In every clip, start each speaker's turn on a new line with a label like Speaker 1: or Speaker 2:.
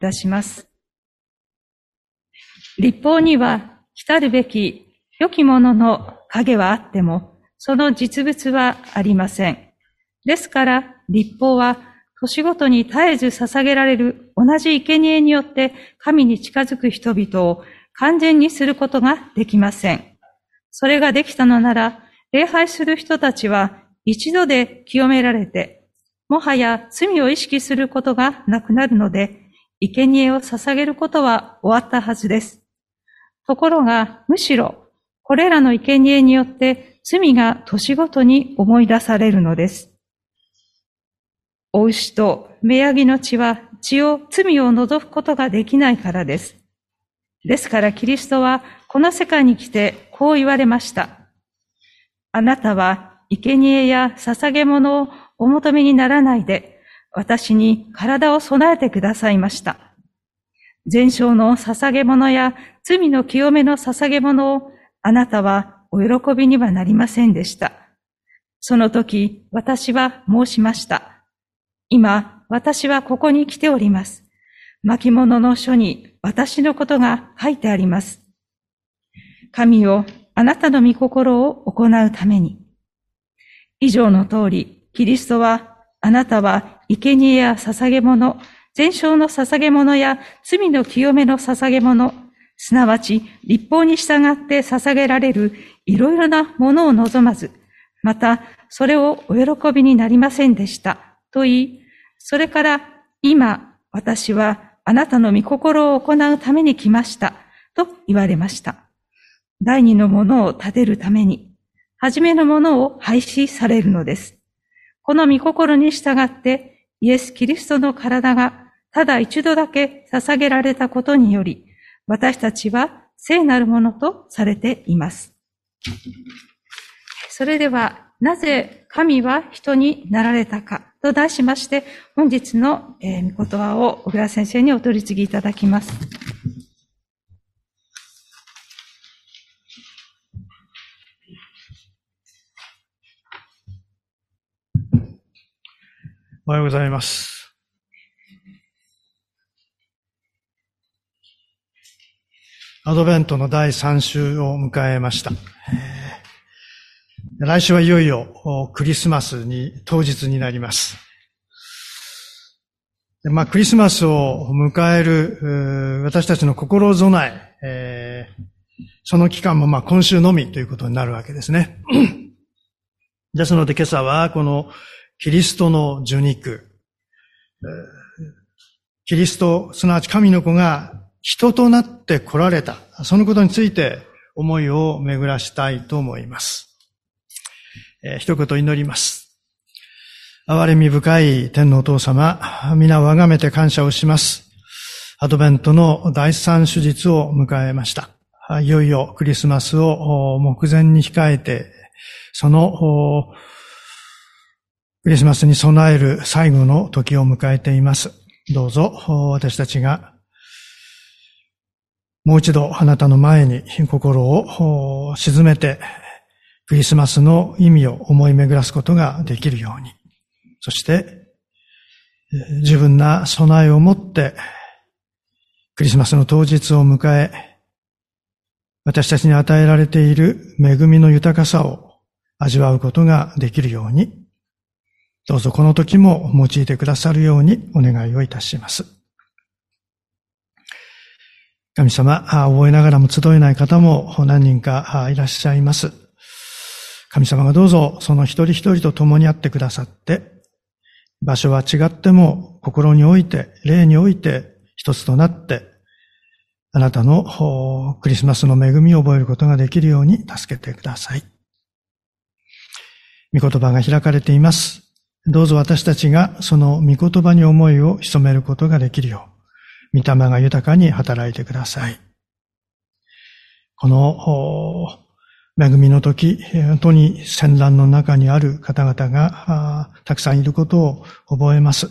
Speaker 1: たします。立法には来るべき良きものの影はあっても、その実物はありません。ですから、立法は年ごとに絶えず捧げられる同じ生贄によって神に近づく人々を完全にすることができません。それができたのなら、礼拝する人たちは一度で清められて、もはや罪を意識することがなくなるので、生贄を捧げることは終わったはずです。ところが、むしろ、これらの生贄によって罪が年ごとに思い出されるのです。お牛と目ヤギの血は血を、罪を除くことができないからです。ですからキリストはこの世界に来てこう言われました。あなたは生贄や捧げ物をお求めにならないで、私に体を備えてくださいました。全焼の捧げ物や罪の清めの捧げ物をあなたはお喜びにはなりませんでした。その時、私は申しました。今、私はここに来ております。巻物の書に私のことが書いてあります。神をあなたの御心を行うために。以上の通り、キリストは、あなたは生贄や捧げ物、全焼の捧げ物や罪の清めの捧げ物、すなわち立法に従って捧げられるいろいろなものを望まず、またそれをお喜びになりませんでした。と言い、それから今私はあなたの御心を行うために来ました。と言われました。第二のものを立てるために、初めのものを廃止されるのです。この御心に従ってイエス・キリストの体がただ一度だけ捧げられたことにより、私たちは聖なるものとされています。それでは、なぜ神は人になられたかと題しまして、本日の御言葉を小倉先生にお取り次ぎいただきます。
Speaker 2: おはようございます。アドベントの第3週を迎えました。来週はいよいよクリスマスに当日になります。まあ、クリスマスを迎える私たちの心備え、えー、その期間もまあ今週のみということになるわけですね。ですので今朝はこのキリストの受肉、キリスト、すなわち神の子が人となって来られた、そのことについて思いを巡らしたいと思います。えー、一言祈ります。憐れみ深い天のお父様、皆をあがめて感謝をします。アドベントの第三手術を迎えました。いよいよクリスマスを目前に控えて、そのクリスマスに備える最後の時を迎えています。どうぞ私たちがもう一度あなたの前に心を沈めてクリスマスの意味を思い巡らすことができるように。そして自分な備えを持ってクリスマスの当日を迎え私たちに与えられている恵みの豊かさを味わうことができるようにどうぞこの時も用いてくださるようにお願いをいたします。神様、覚えながらも集えない方も何人かいらっしゃいます。神様がどうぞその一人一人と共にあってくださって、場所は違っても心において、霊において一つとなって、あなたのクリスマスの恵みを覚えることができるように助けてください。御言葉が開かれています。どうぞ私たちがその御言葉に思いを潜めることができるよう、御霊が豊かに働いてください。この恵みの時、本当に戦乱の中にある方々がたくさんいることを覚えます。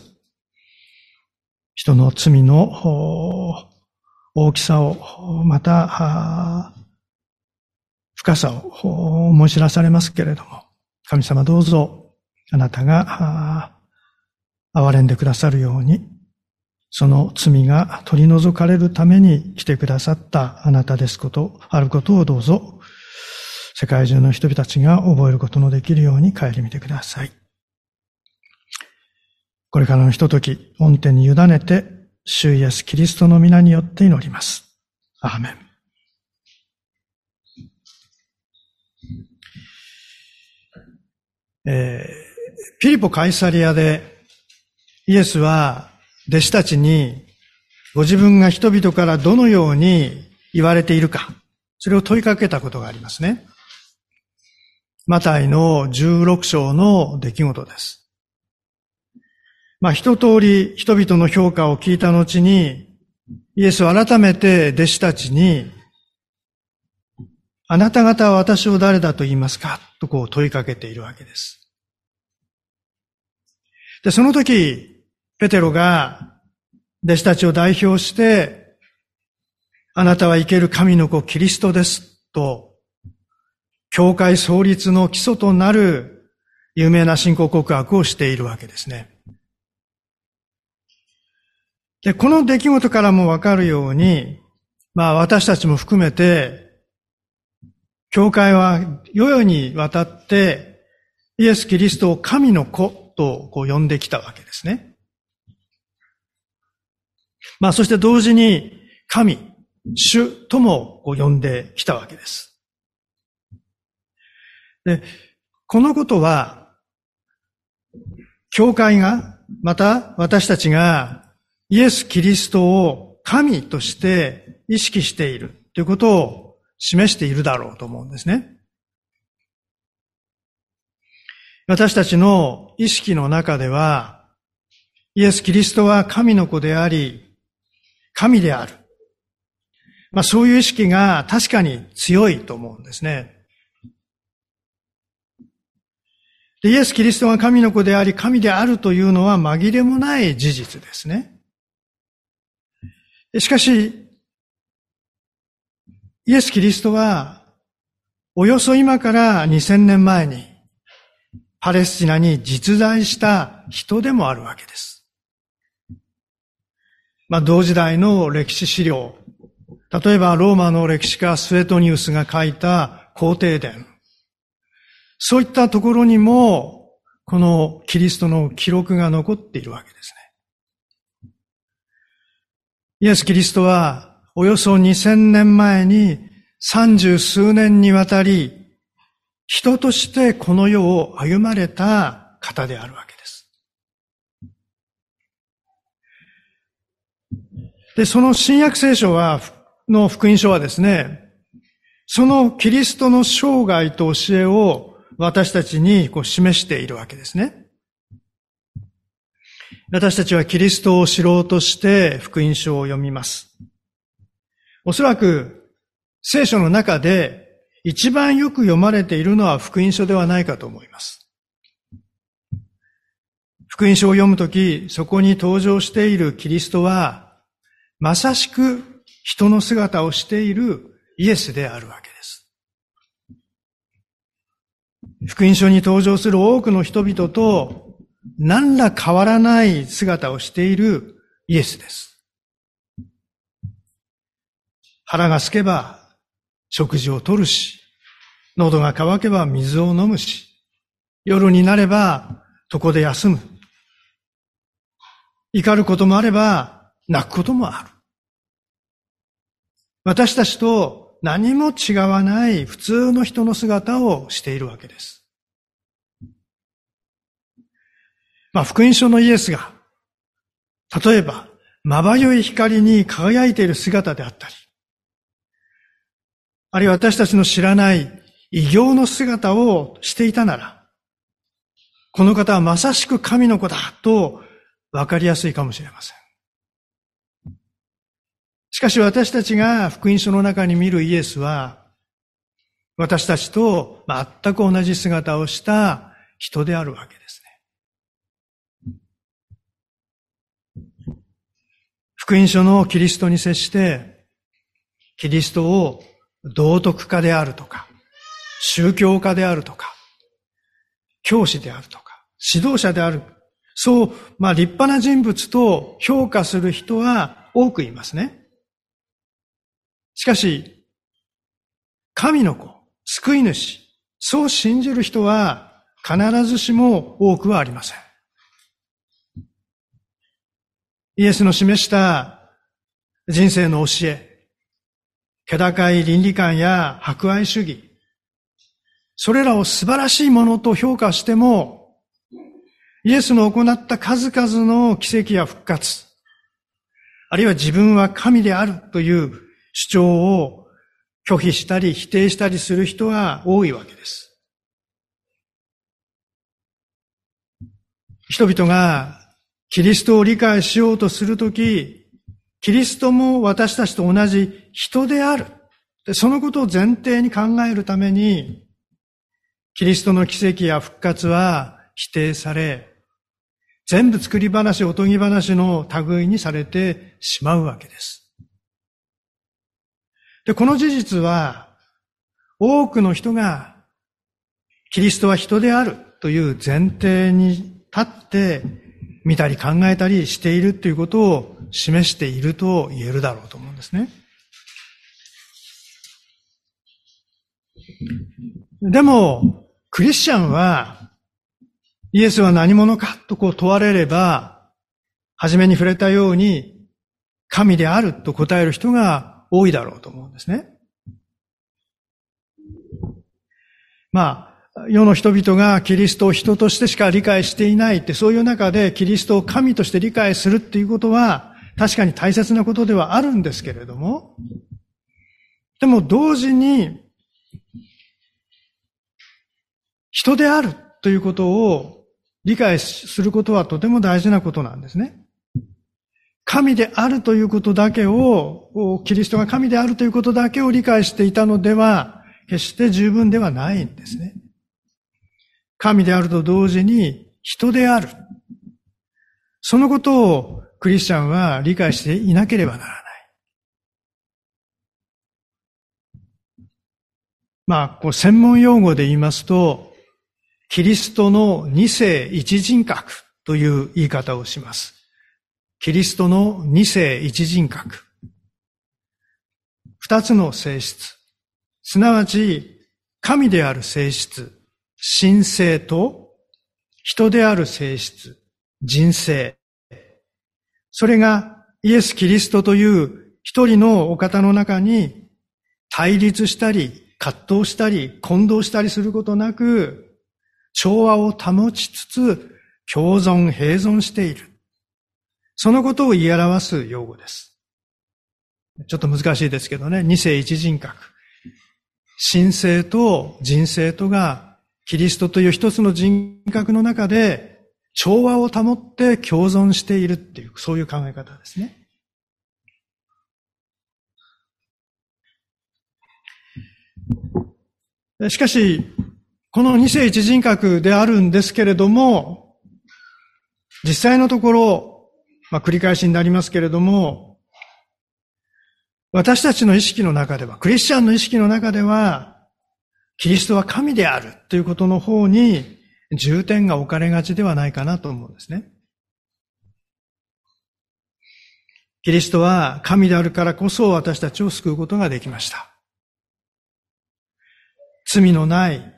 Speaker 2: 人の罪の大きさを、また深さを思い知らされますけれども、神様どうぞあなたが、憐れんでくださるように、その罪が取り除かれるために来てくださったあなたですこと、あることをどうぞ、世界中の人々たちが覚えることのできるように帰り見てください。これからのひととき、恩典に委ねて、主イエスキリストの皆によって祈ります。アーメン。えー、ピリポ・カイサリアでイエスは弟子たちにご自分が人々からどのように言われているか、それを問いかけたことがありますね。マタイの16章の出来事です。まあ一通り人々の評価を聞いた後に、イエスは改めて弟子たちに、あなた方は私を誰だと言いますか？とこう問いかけているわけです。で、その時、ペテロが弟子たちを代表して、あなたは生ける神の子キリストですと、教会創立の基礎となる有名な信仰告白をしているわけですね。で、この出来事からもわかるように、まあ私たちも含めて、教会は世々にわたってイエス・キリストを神の子とこう呼んできたわけですね。まあそして同時に神、主ともこう呼んできたわけです。で、このことは、教会が、また私たちがイエス・キリストを神として意識しているということを示しているだろうと思うんですね。私たちの意識の中では、イエス・キリストは神の子であり、神である。まあそういう意識が確かに強いと思うんですね。イエス・キリストが神の子であり、神であるというのは紛れもない事実ですね。しかし、イエス・キリストは、およそ今から2000年前に、パレスチナに実在した人でもあるわけです。まあ、同時代の歴史資料、例えばローマの歴史家スウェトニウスが書いた皇帝伝、そういったところにも、このキリストの記録が残っているわけですね。イエス・キリストはおよそ2000年前に三十数年にわたり人としてこの世を歩まれた方であるわけです。で、その新約聖書は、の福音書はですね、そのキリストの生涯と教えを私たちにこう示しているわけですね。私たちはキリストを知ろうとして福音書を読みます。おそらく聖書の中で一番よく読まれているのは福音書ではないかと思います。福音書を読むとき、そこに登場しているキリストは、まさしく人の姿をしているイエスであるわけです。福音書に登場する多くの人々と何ら変わらない姿をしているイエスです。腹が空けば食事をとるし、喉が渇けば水を飲むし、夜になれば床で休む。怒ることもあれば泣くこともある。私たちと何も違わない普通の人の姿をしているわけです。まあ、福音書のイエスが、例えば、まばゆい光に輝いている姿であったり、あるいは私たちの知らない異形の姿をしていたなら、この方はまさしく神の子だと分かりやすいかもしれません。しかし私たちが福音書の中に見るイエスは、私たちと全く同じ姿をした人であるわけですね。福音書のキリストに接して、キリストを道徳家であるとか、宗教家であるとか、教師であるとか、指導者である、そう、まあ立派な人物と評価する人は多くいますね。しかし、神の子、救い主、そう信じる人は必ずしも多くはありません。イエスの示した人生の教え、気高い倫理観や博愛主義、それらを素晴らしいものと評価しても、イエスの行った数々の奇跡や復活、あるいは自分は神であるという主張を拒否したり否定したりする人は多いわけです。人々がキリストを理解しようとするとき、キリストも私たちと同じ人である。そのことを前提に考えるために、キリストの奇跡や復活は否定され、全部作り話、おとぎ話の類にされてしまうわけです。で、この事実は、多くの人が、キリストは人であるという前提に立って見たり考えたりしているということを示していると言えるだろうと思うんですね。でも、クリスチャンは、イエスは何者かとこう問われれば、初めに触れたように、神であると答える人が多いだろうと思うんですね。まあ、世の人々がキリストを人としてしか理解していないって、そういう中でキリストを神として理解するっていうことは、確かに大切なことではあるんですけれども、でも同時に、人であるということを理解することはとても大事なことなんですね。神であるということだけを、キリストが神であるということだけを理解していたのでは、決して十分ではないんですね。神であると同時に人である。そのことをクリスチャンは理解していなければならない。まあ、こう専門用語で言いますと、キリストの二世一人格という言い方をします。キリストの二世一人格。二つの性質。すなわち、神である性質、神性と、人である性質、人性。それがイエス・キリストという一人のお方の中に対立したり、葛藤したり、混同したりすることなく、調和を保ちつつ、共存、併存している。そのことを言い表す用語です。ちょっと難しいですけどね、二世一人格。神性と人性とがキリストという一つの人格の中で調和を保って共存しているっていう、そういう考え方ですね。しかし、この二世一人格であるんですけれども、実際のところ、まあ、繰り返しになりますけれども、私たちの意識の中では、クリスチャンの意識の中では、キリストは神であるということの方に重点が置かれがちではないかなと思うんですね。キリストは神であるからこそ私たちを救うことができました。罪のない、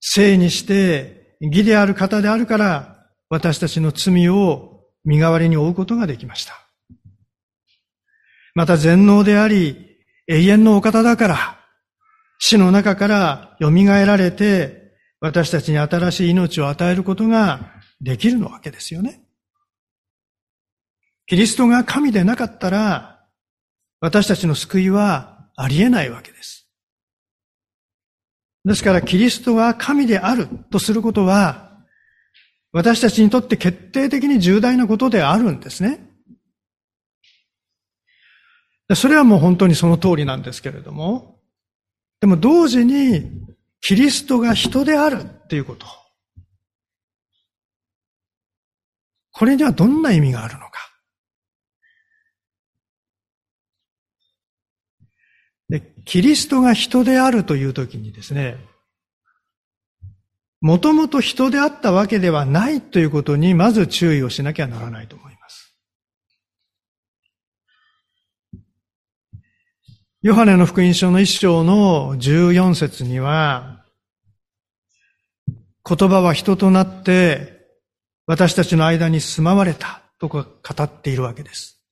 Speaker 2: 聖にして義である方であるから私たちの罪を身代わりに負うことができました。また全能であり、永遠のお方だから、死の中から蘇られて、私たちに新しい命を与えることができるのわけですよね。キリストが神でなかったら、私たちの救いはありえないわけです。ですから、キリストが神であるとすることは、私たちにとって決定的に重大なことであるんですね。それはもう本当にその通りなんですけれども、でも同時にキリストが人であるっていうこと。これにはどんな意味があるのか。でキリストが人であるというときにですね、もともと人であったわけではないということにまず注意をしなきゃならないと思います。ヨハネの福音書の一章の14節には、言葉は人となって私たちの間に住まわれたと語っているわけです。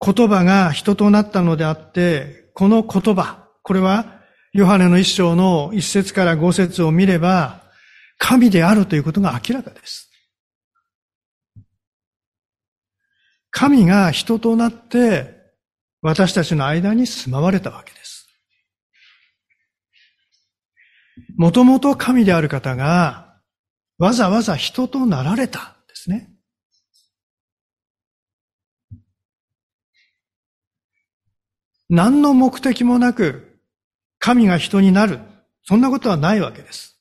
Speaker 2: 言葉が人となったのであって、この言葉、これはヨハネの一章の一節から五節を見れば、神であるということが明らかです。神が人となって私たちの間に住まわれたわけです。もともと神である方がわざわざ人となられたんですね。何の目的もなく神が人になる。そんなことはないわけです。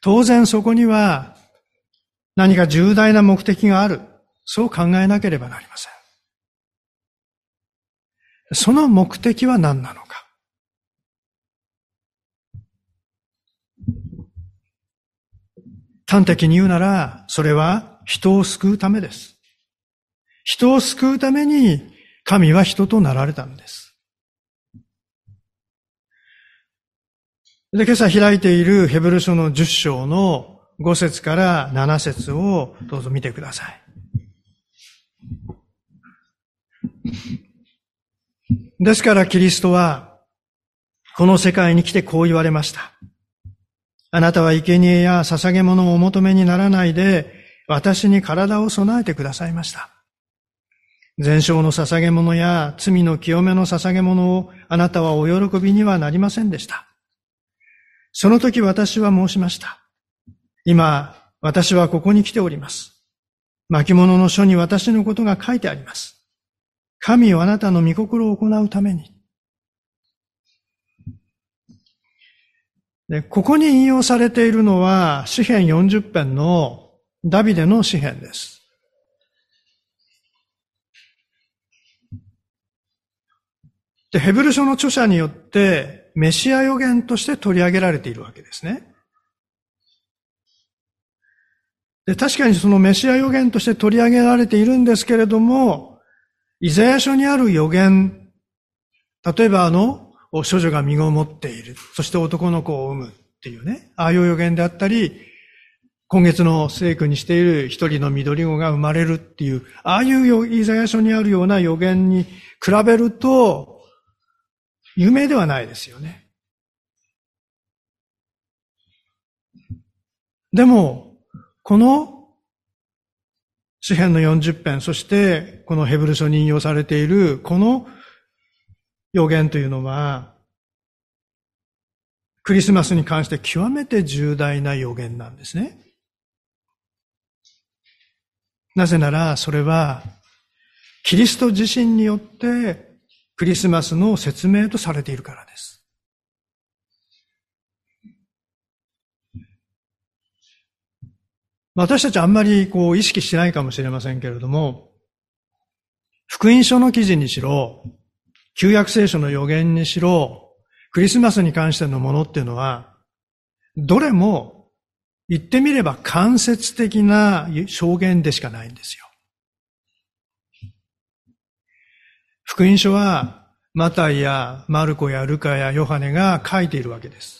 Speaker 2: 当然そこには何か重大な目的がある。そう考えなければなりません。その目的は何なのか？端的に言うなら、それは人を救うためです。人を救うために神は人となられたんです。で、今朝開いているヘブル書の10章の5節から7節をどうぞ見てください。ですからキリストは、この世界に来てこう言われました。あなたは生贄や捧げ物をお求めにならないで、私に体を備えてくださいました。全焼の捧げ物や罪の清めの捧げ物をあなたはお喜びにはなりませんでした。その時私は申しました。今、私はここに来ております。巻物の書に私のことが書いてあります。神をあなたの御心を行うために。でここに引用されているのは、詩編40編のダビデの詩編です。で、ヘブル書の著者によって、メシア予言として取り上げられているわけですね。で、確かにそのメシア予言として取り上げられているんですけれども、イザヤ書にある予言、例えばあの、処女が身ごもっている。そして男の子を産むっていうね。ああいう予言であったり、今月の聖句にしている一人の緑子が生まれるっていう、ああいうイザヤ書にあるような予言に比べると、有名ではないですよね。でも、この詩篇の40編、そしてこのヘブル書に引用されているこの予言というのは、クリスマスに関して極めて重大な予言なんですね。なぜなら、それは、キリスト自身によってクリスマスの説明とされているからです。私たちあんまりこう意識してないかもしれませんけれども、福音書の記事にしろ、旧約聖書の予言にしろ、クリスマスに関してのものっていうのは、どれも言ってみれば間接的な証言でしかないんですよ。福音書は、マタイやマルコやルカやヨハネが書いているわけです。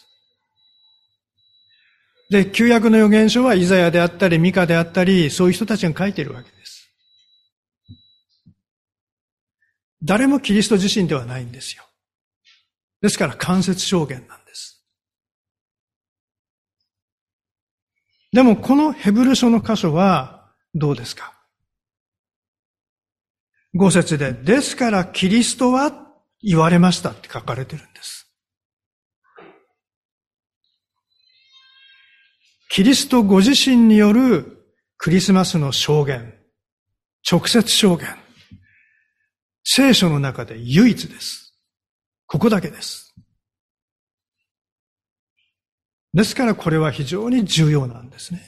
Speaker 2: で、旧約の預言書はイザヤであったり、ミカであったり、そういう人たちが書いているわけです。誰もキリスト自身ではないんですよ。ですから間接証言なんです。でもこのヘブル書の箇所はどうですか？五節で、ですからキリストは言われましたって書かれてるんです。キリストご自身によるクリスマスの証言、直接証言、聖書の中で唯一です。ここだけです。ですからこれは非常に重要なんですね。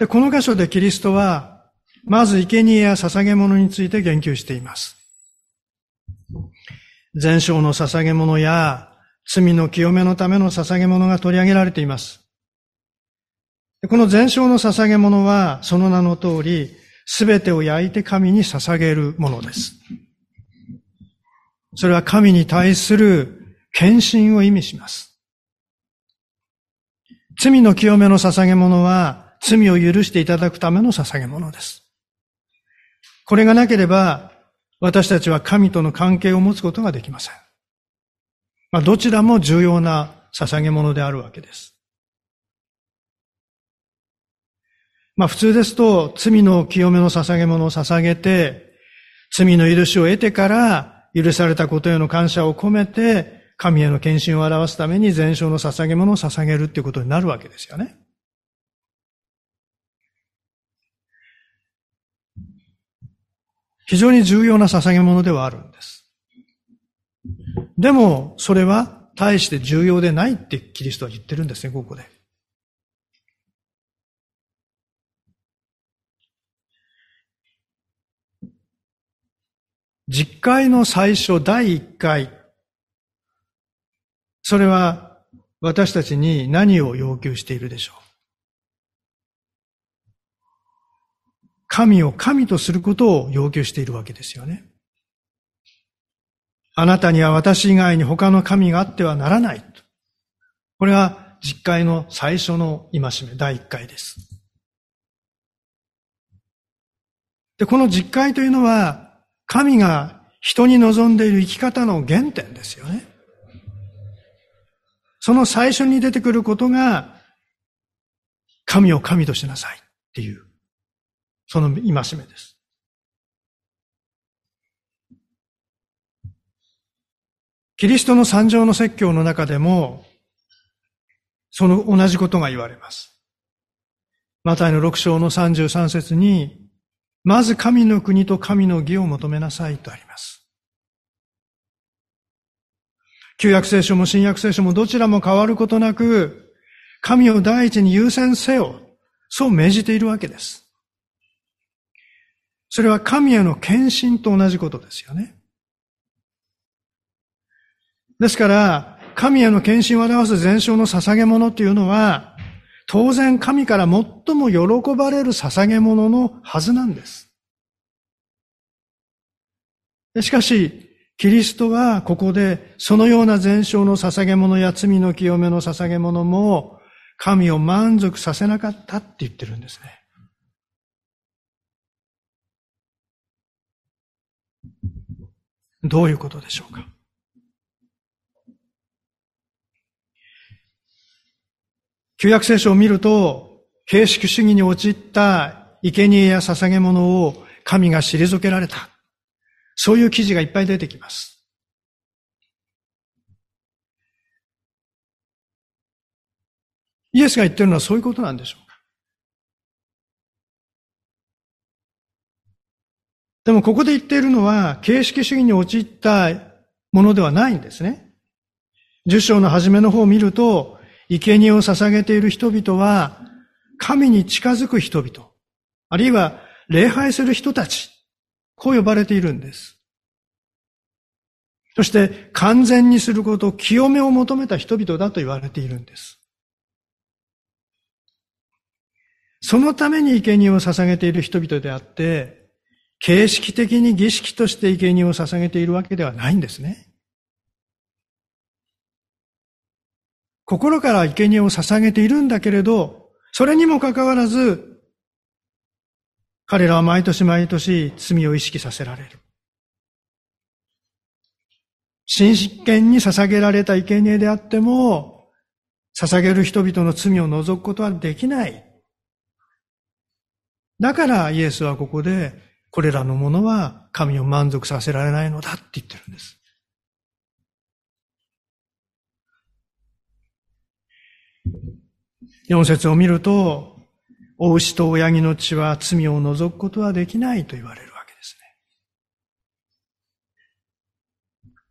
Speaker 2: で、この箇所でキリストは、まず生贄や捧げ物について言及しています。全焼の捧げ物や罪の清めのための捧げ物が取り上げられています。この全焼の捧げ物は、その名の通り、すべてを焼いて神に捧げるものです。それは神に対する献身を意味します。罪の清めの捧げ物は、罪を許していただくための捧げ物です。これがなければ、私たちは神との関係を持つことができません。まあ、どちらも重要な捧げ物であるわけです。まあ普通ですと、罪の清めの捧げ物を捧げて、罪の許しを得てから、許されたことへの感謝を込めて、神への献身を表すために全焼の捧げ物を捧げるっていうことになるわけですよね。非常に重要な捧げ物ではあるんです。でも、それは大して重要でないってキリストは言ってるんですね、ここで。実会の最初第一回。それは私たちに何を要求しているでしょう？神を神とすることを要求しているわけですよね。あなたには私以外に他の神があってはならない。これは実会の最初の戒め、第一回です。で、この実会というのは、神が人に望んでいる生き方の原点ですよね。その最初に出てくることが、神を神としなさいっていう、その戒めです。キリストの三条の説教の中でも、その同じことが言われます。マタイの六章の三十三節に、まず神の国と神の義を求めなさいとあります。旧約聖書も新約聖書もどちらも変わることなく、神を第一に優先せよ。そう命じているわけです。それは神への献身と同じことですよね。ですから、神への献身を表す全焼の捧げ物というのは、当然神から最も喜ばれる捧げ物のはずなんです。しかし、キリストはここでそのような全焼の捧げ物や罪の清めの捧げ物も神を満足させなかったって言ってるんですね。どういうことでしょうか？旧約聖書を見ると、形式主義に陥った生贄や捧げ物を神が退けられた。そういう記事がいっぱい出てきます。イエスが言ってるのはそういうことなんでしょうでもここで言っているのは、形式主義に陥ったものではないんですね。十章の初めの方を見ると、生贄を捧げている人々は、神に近づく人々、あるいは礼拝する人たち、こう呼ばれているんです。そして完全にすること、清めを求めた人々だと言われているんです。そのために生贄を捧げている人々であって、形式的に儀式として生贄を捧げているわけではないんですね。心から生贄を捧げているんだけれど、それにもかかわらず、彼らは毎年毎年罪を意識させられる。真剣に捧げられた生贄であっても、捧げる人々の罪を除くことはできない。だからイエスはここで、これらのものは神を満足させられないのだって言ってるんです。四節を見ると、お牛と親木の血は罪を除くことはできないと言われるわけです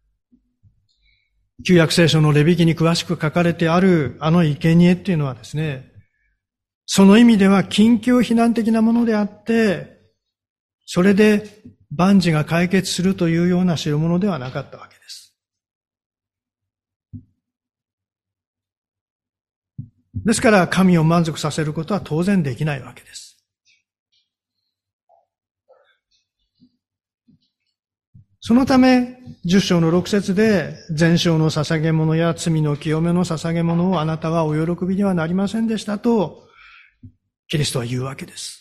Speaker 2: ね。旧約聖書のレビ記に詳しく書かれてあるあの生贄っていうのはですね、その意味では緊急避難的なものであって、それで万事が解決するというような代物ではなかったわけです。ですから神を満足させることは当然できないわけです。そのため、十章の六節で、全章の捧げ物や罪の清めの捧げ物をあなたはお喜びにはなりませんでしたと、キリストは言うわけです。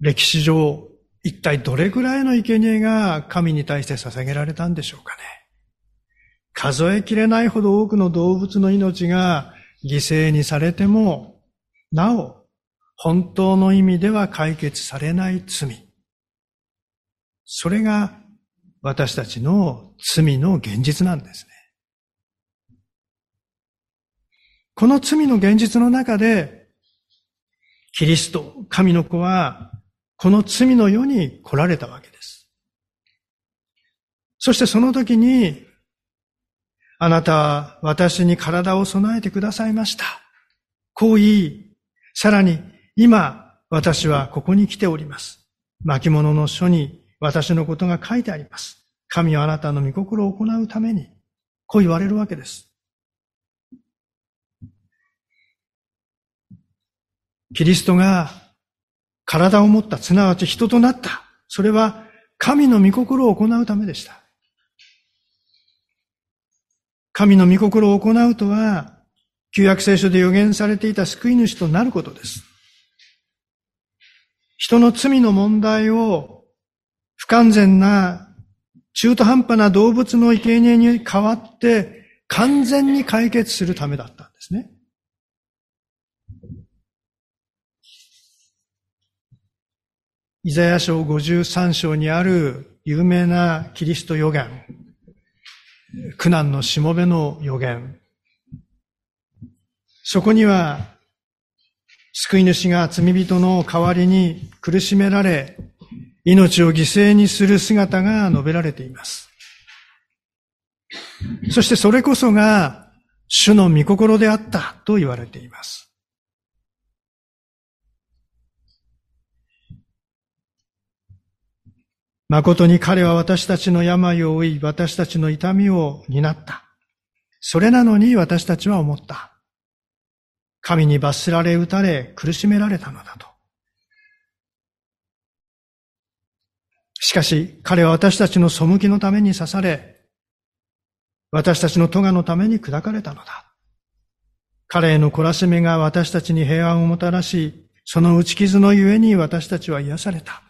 Speaker 2: 歴史上、一体どれくらいの生贄が神に対して捧げられたんでしょうかね。数えきれないほど多くの動物の命が犠牲にされても、なお、本当の意味では解決されない罪。それが私たちの罪の現実なんですね。この罪の現実の中で、キリスト、神の子は、この罪の世に来られたわけです。そしてその時に、あなたは私に体を備えてくださいました。こう言い、さらに今、私はここに来ております。巻物の書に私のことが書いてあります。神はあなたの御心を行うために、こう言われるわけです。キリストが体を持った、すなわち人となった。それは神の御心を行うためでした。神の御心を行うとは、旧約聖書で予言されていた救い主となることです。人の罪の問題を不完全な中途半端な動物の生贄に代わって完全に解決するためだったんですね。イザヤ書53章にある有名なキリスト予言。苦難のしもべの予言。そこには救い主が罪人の代わりに苦しめられ、命を犠牲にする姿が述べられています。そしてそれこそが主の御心であったと言われています。誠に彼は私たちの病を負い、私たちの痛みを担った。それなのに私たちは思った。神に罰せられ、打たれ、苦しめられたのだと。しかし、彼は私たちの背きのために刺され、私たちの咎のために砕かれたのだ。彼への懲らしめが私たちに平安をもたらし、その打ち傷のゆえに私たちは癒された。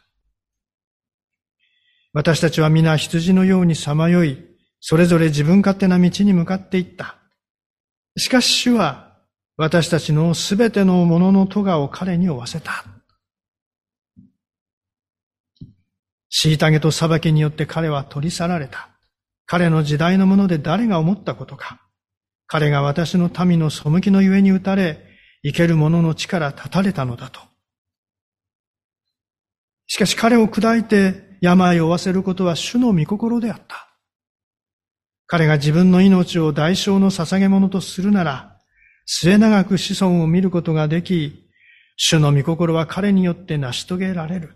Speaker 2: 私たちは皆羊のようにさまよい、それぞれ自分勝手な道に向かっていった。しかし主は私たちのすべてのものの咎を彼に負わせた。虐げと裁きによって彼は取り去られた。彼の時代のもので誰が思ったことか。彼が私の民の背きのゆえに打たれ、生ける者の力立たれたのだと。しかし彼を砕いて病を負わせることは主の御心であった。彼が自分の命を代償の捧げ物とするなら、末永く子孫を見ることができ、主の御心は彼によって成し遂げられる。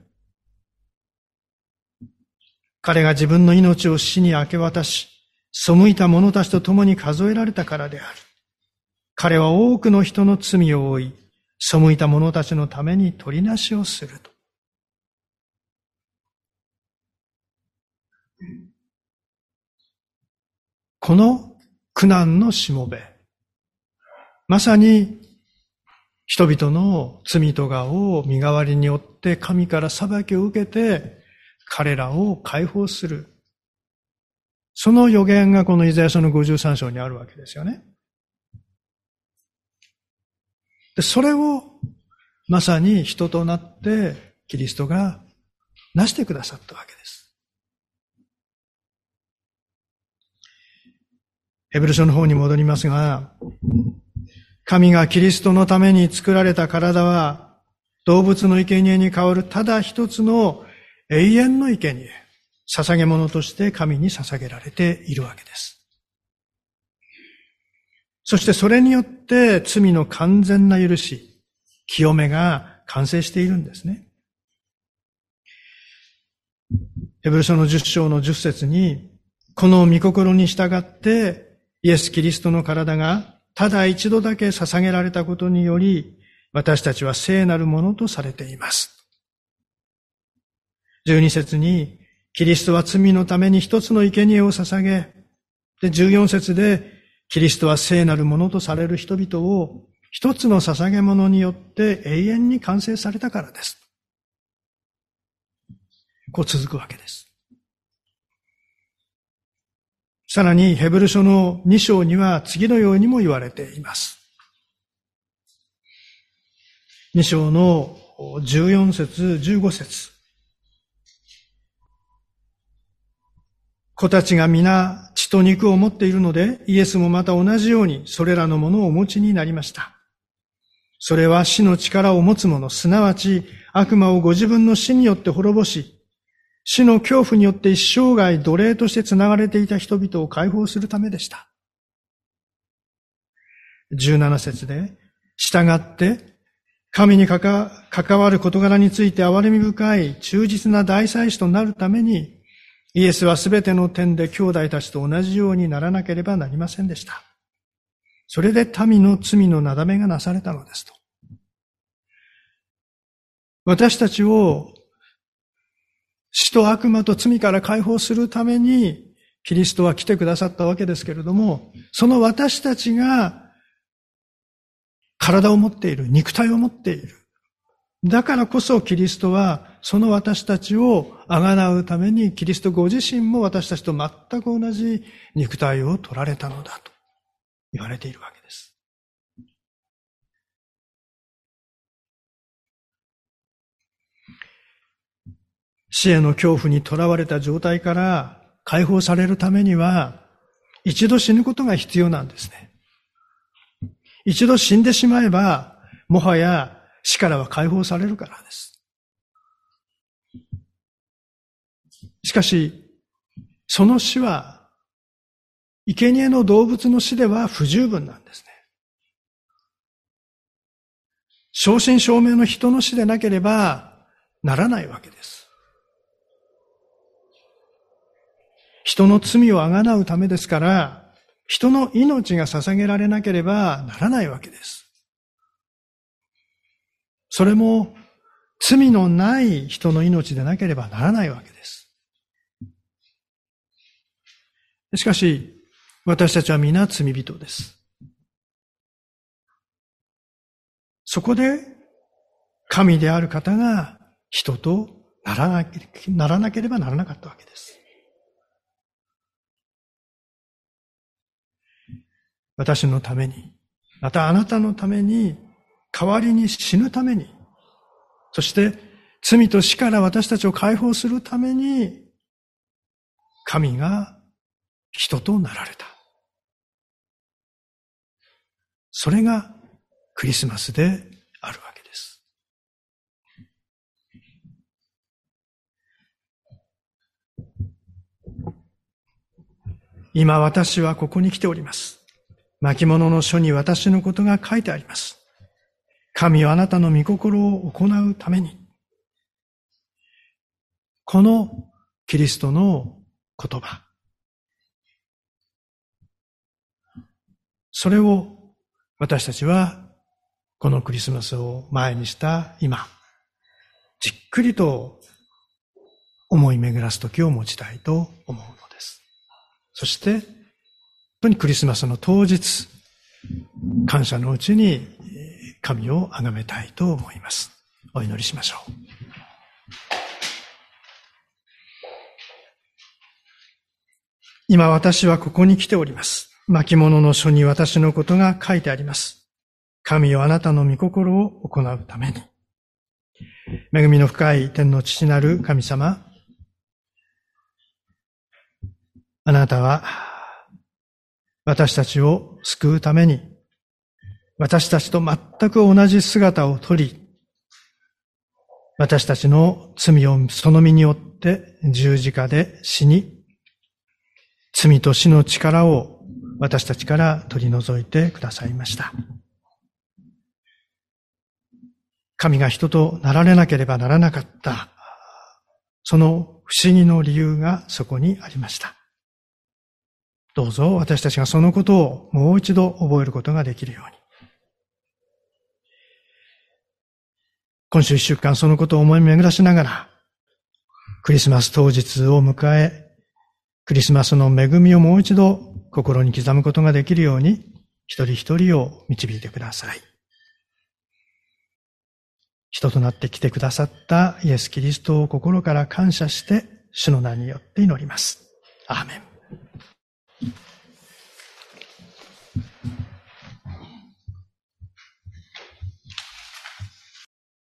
Speaker 2: 彼が自分の命を死に明け渡し、背いた者たちと共に数えられたからである。彼は多くの人の罪を負い、背いた者たちのために取りなしをすると。この苦難のしもべ、まさに人々の罪とがを身代わりによって神から裁きを受けて彼らを解放する。その予言がこのイザヤ書の53章にあるわけですよね。でそれをまさに人となってキリストがなしてくださったわけです。ヘブル書の方に戻りますが、神がキリストのために作られた体は、動物の生贄に代わるただ一つの永遠の生贄、捧げ物として神に捧げられているわけです。そしてそれによって罪の完全な許し、清めが完成しているんですね。ヘブル書の10章の10節に、この御心に従ってイエス・キリストの体がただ一度だけ捧げられたことにより、私たちは聖なるものとされています。12節に、キリストは罪のために一つの生贄を捧げ、で、14節で、キリストは聖なるものとされる人々を一つの捧げ物によって永遠に完成されたからです。こう続くわけです。さらに、ヘブル書の2章には次のようにも言われています。2章の14節15節子たちが皆血と肉を持っているので、イエスもまた同じようにそれらのものをお持ちになりました。それは死の力を持つ者、すなわち悪魔をご自分の死によって滅ぼし、死の恐怖によって一生涯奴隷として繋がれていた人々を解放するためでした。17節で、従って、神に関わる事柄について憐れみ深い忠実な大祭司となるために、イエスはすべての点で兄弟たちと同じようにならなければなりませんでした。それで民の罪のなだめがなされたのですと。私たちを死と悪魔と罪から解放するために、キリストは来てくださったわけですけれども、その私たちが体を持っている、肉体を持っている。だからこそキリストはその私たちをあがなうためにキリストご自身も私たちと全く同じ肉体を取られたのだと言われているわけです。死への恐怖にとらわれた状態から解放されるためには、一度死ぬことが必要なんですね。一度死んでしまえば、もはや死からは解放されるからです。しかし、その死は、生贄の動物の死では不十分なんですね。正真正銘の人の死でなければならないわけです。人の罪をあがなうためですから、人の命が捧げられなければならないわけです。それも罪のない人の命でなければならないわけです。しかし、私たちは皆罪人です。そこで、神である方が人とならなければならなかったわけです。私のために、またあなたのために、代わりに死ぬために、そして罪と死から私たちを解放するために、神が人となられた。それがクリスマスであるわけです。今私はここに来ております。巻物の書に私のことが書いてあります。神はあなたの御心を行うために。このキリストの言葉。それを私たちはこのクリスマスを前にした今、じっくりと思い巡らす時を持ちたいと思うのです。そして、当にクリスマスの当日、感謝のうちに神を崇めたいと思います。お祈りしましょう。今私はここに来ております。巻物の書に私のことが書いてあります。神をあなたの御心を行うために。恵みの深い天の父なる神様。あなたは私たちを救うために、私たちと全く同じ姿をとり、私たちの罪をその身によって十字架で死に、罪と死の力を私たちから取り除いてくださいました。神が人となられなければならなかった、その不思議の理由がそこにありました。どうぞ私たちがそのことをもう一度覚えることができるように。今週一週間そのことを思い巡らしながら、クリスマス当日を迎え、クリスマスの恵みをもう一度心に刻むことができるように、一人一人を導いてください。人となって来てくださったイエス・キリストを心から感謝して、主の名によって祈ります。アーメン。